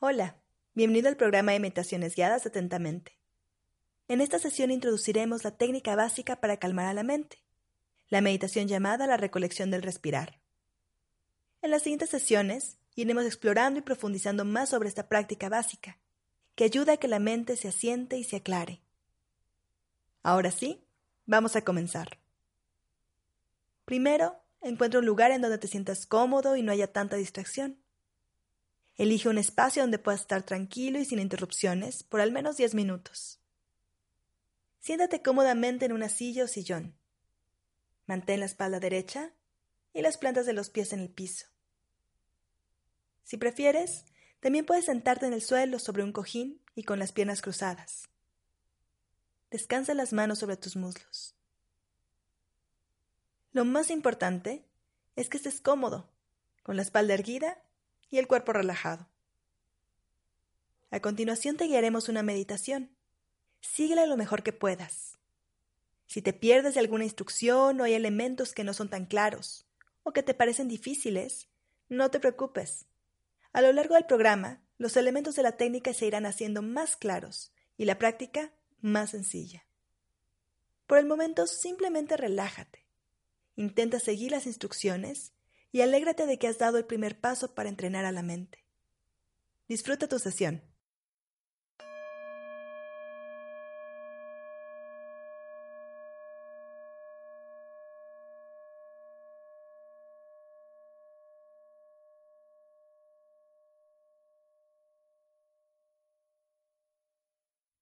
Hola, bienvenido al programa de Meditaciones Guiadas Atentamente. En esta sesión introduciremos la técnica básica para calmar a la mente, la meditación llamada la recolección del respirar. En las siguientes sesiones iremos explorando y profundizando más sobre esta práctica básica, que ayuda a que la mente se asiente y se aclare. Ahora sí, vamos a comenzar. Primero, encuentra un lugar en donde te sientas cómodo y no haya tanta distracción. Elige un espacio donde puedas estar tranquilo y sin interrupciones por al menos 10 minutos. Siéntate cómodamente en una silla o sillón. Mantén la espalda derecha y las plantas de los pies en el piso. Si prefieres, también puedes sentarte en el suelo sobre un cojín y con las piernas cruzadas. Descansa las manos sobre tus muslos. Lo más importante es que estés cómodo, con la espalda erguida y el cuerpo relajado. A continuación te guiaremos una meditación. Síguela lo mejor que puedas. Si te pierdes de alguna instrucción o hay elementos que no son tan claros o que te parecen difíciles, no te preocupes. A lo largo del programa, los elementos de la técnica se irán haciendo más claros y la práctica más sencilla. Por el momento, simplemente relájate. Intenta seguir las instrucciones y alégrate de que has dado el primer paso para entrenar a la mente. Disfruta tu sesión.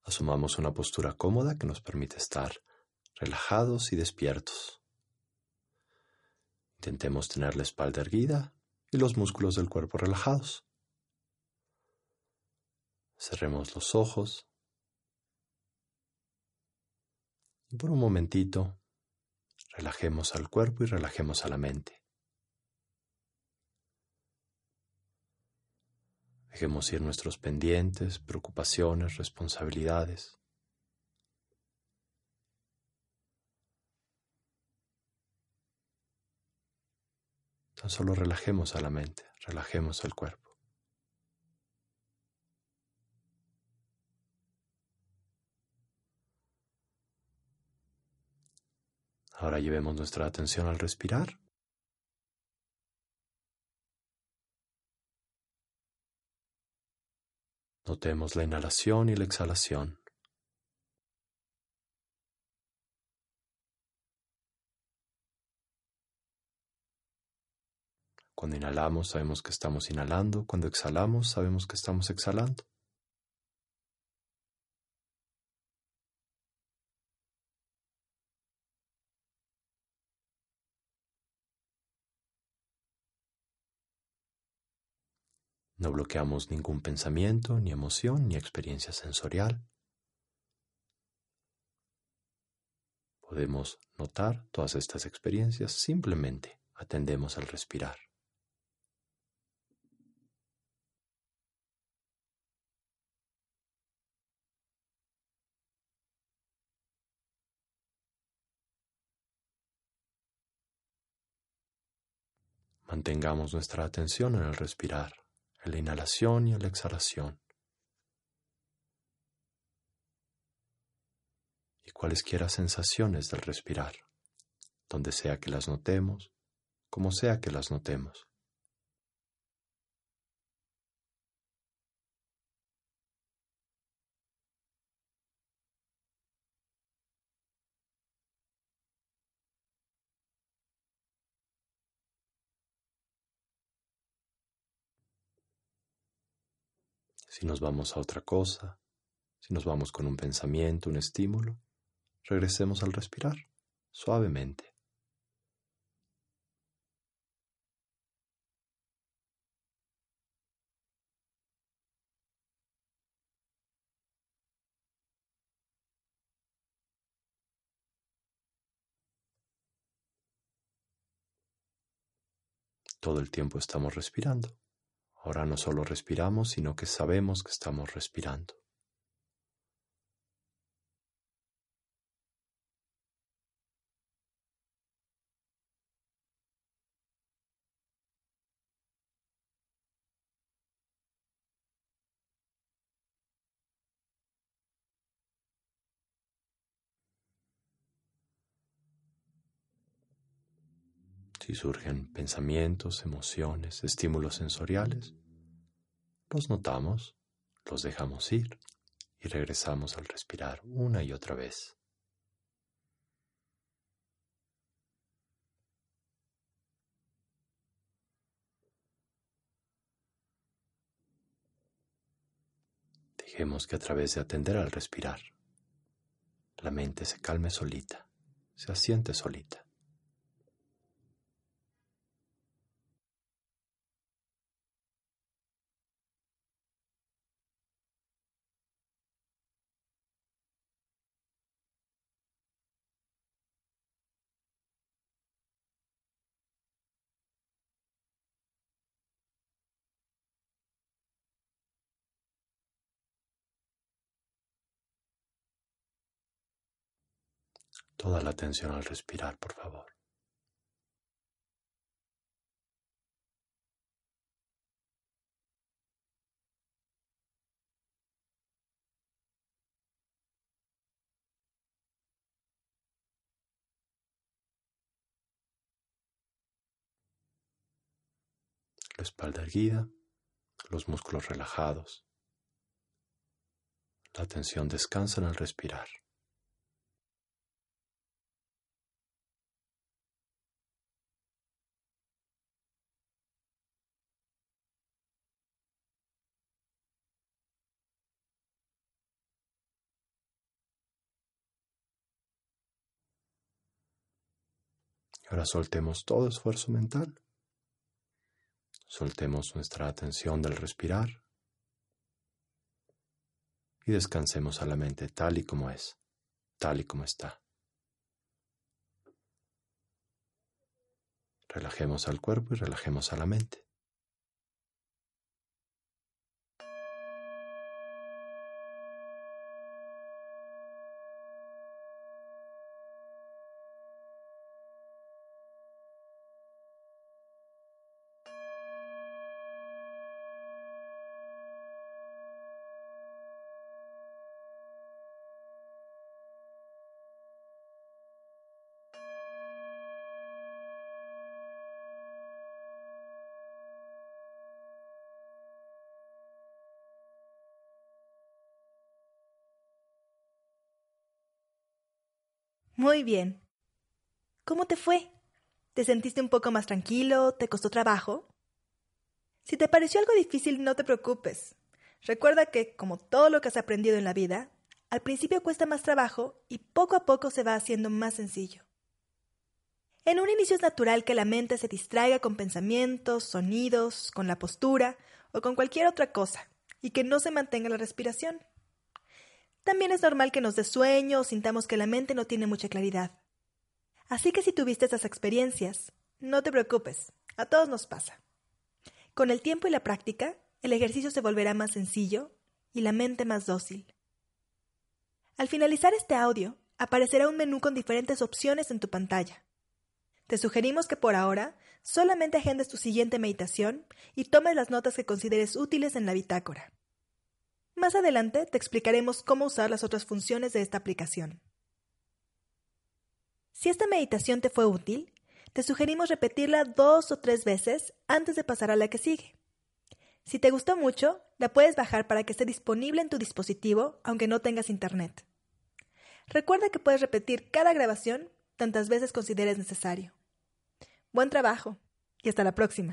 Asumamos una postura cómoda que nos permite estar relajados y despiertos. Intentemos tener la espalda erguida y los músculos del cuerpo relajados. Cerremos los ojos. Y por un momentito, relajemos al cuerpo y relajemos a la mente. Dejemos ir nuestros pendientes, preocupaciones, responsabilidades. Tan solo relajemos a la mente, relajemos al cuerpo. Ahora llevemos nuestra atención al respirar. Notemos la inhalación y la exhalación. Cuando inhalamos sabemos que estamos inhalando, cuando exhalamos sabemos que estamos exhalando. No bloqueamos ningún pensamiento, ni emoción, ni experiencia sensorial. Podemos notar todas estas experiencias simplemente atendemos al respirar. Mantengamos nuestra atención en el respirar, en la inhalación y en la exhalación. Y cualesquiera sensaciones del respirar, donde sea que las notemos, como sea que las notemos. si nos vamos a otra cosa, si nos vamos con un pensamiento, un estímulo, regresemos al respirar suavemente. Todo el tiempo estamos respirando. Ahora no solo respiramos, sino que sabemos que estamos respirando. Si surgen pensamientos, emociones, estímulos sensoriales, los notamos, los dejamos ir y regresamos al respirar una y otra vez. Dejemos que a través de atender al respirar, la mente se calme solita, se asiente solita. Toda la atención al respirar, por favor. La espalda erguida, los músculos relajados. La atención descansa en el respirar. Ahora soltemos todo esfuerzo mental. Soltemos nuestra atención del respirar y descansemos a la mente tal y como es, tal y como está. Relajemos al cuerpo y relajemos a la mente. Muy bien. ¿Cómo te fue? ¿Te sentiste un poco más tranquilo? ¿Te costó trabajo? Si te pareció algo difícil, no te preocupes. Recuerda que, como todo lo que has aprendido en la vida, al principio cuesta más trabajo y poco a poco se va haciendo más sencillo. En un inicio es natural que la mente se distraiga con pensamientos, sonidos, con la postura o con cualquier otra cosa, y que no se mantenga la respiración. También es normal que nos dé sueño o sintamos que la mente no tiene mucha claridad. Así que si tuviste esas experiencias, no te preocupes, a todos nos pasa. Con el tiempo y la práctica, el ejercicio se volverá más sencillo y la mente más dócil. Al finalizar este audio, aparecerá un menú con diferentes opciones en tu pantalla. Te sugerimos que por ahora solamente agendes tu siguiente meditación y tomes las notas que consideres útiles en la bitácora. Más adelante te explicaremos cómo usar las otras funciones de esta aplicación. Si esta meditación te fue útil, te sugerimos repetirla dos o tres veces antes de pasar a la que sigue. Si te gustó mucho, la puedes bajar para que esté disponible en tu dispositivo aunque no tengas internet. Recuerda que puedes repetir cada grabación tantas veces consideres necesario. Buen trabajo y hasta la próxima.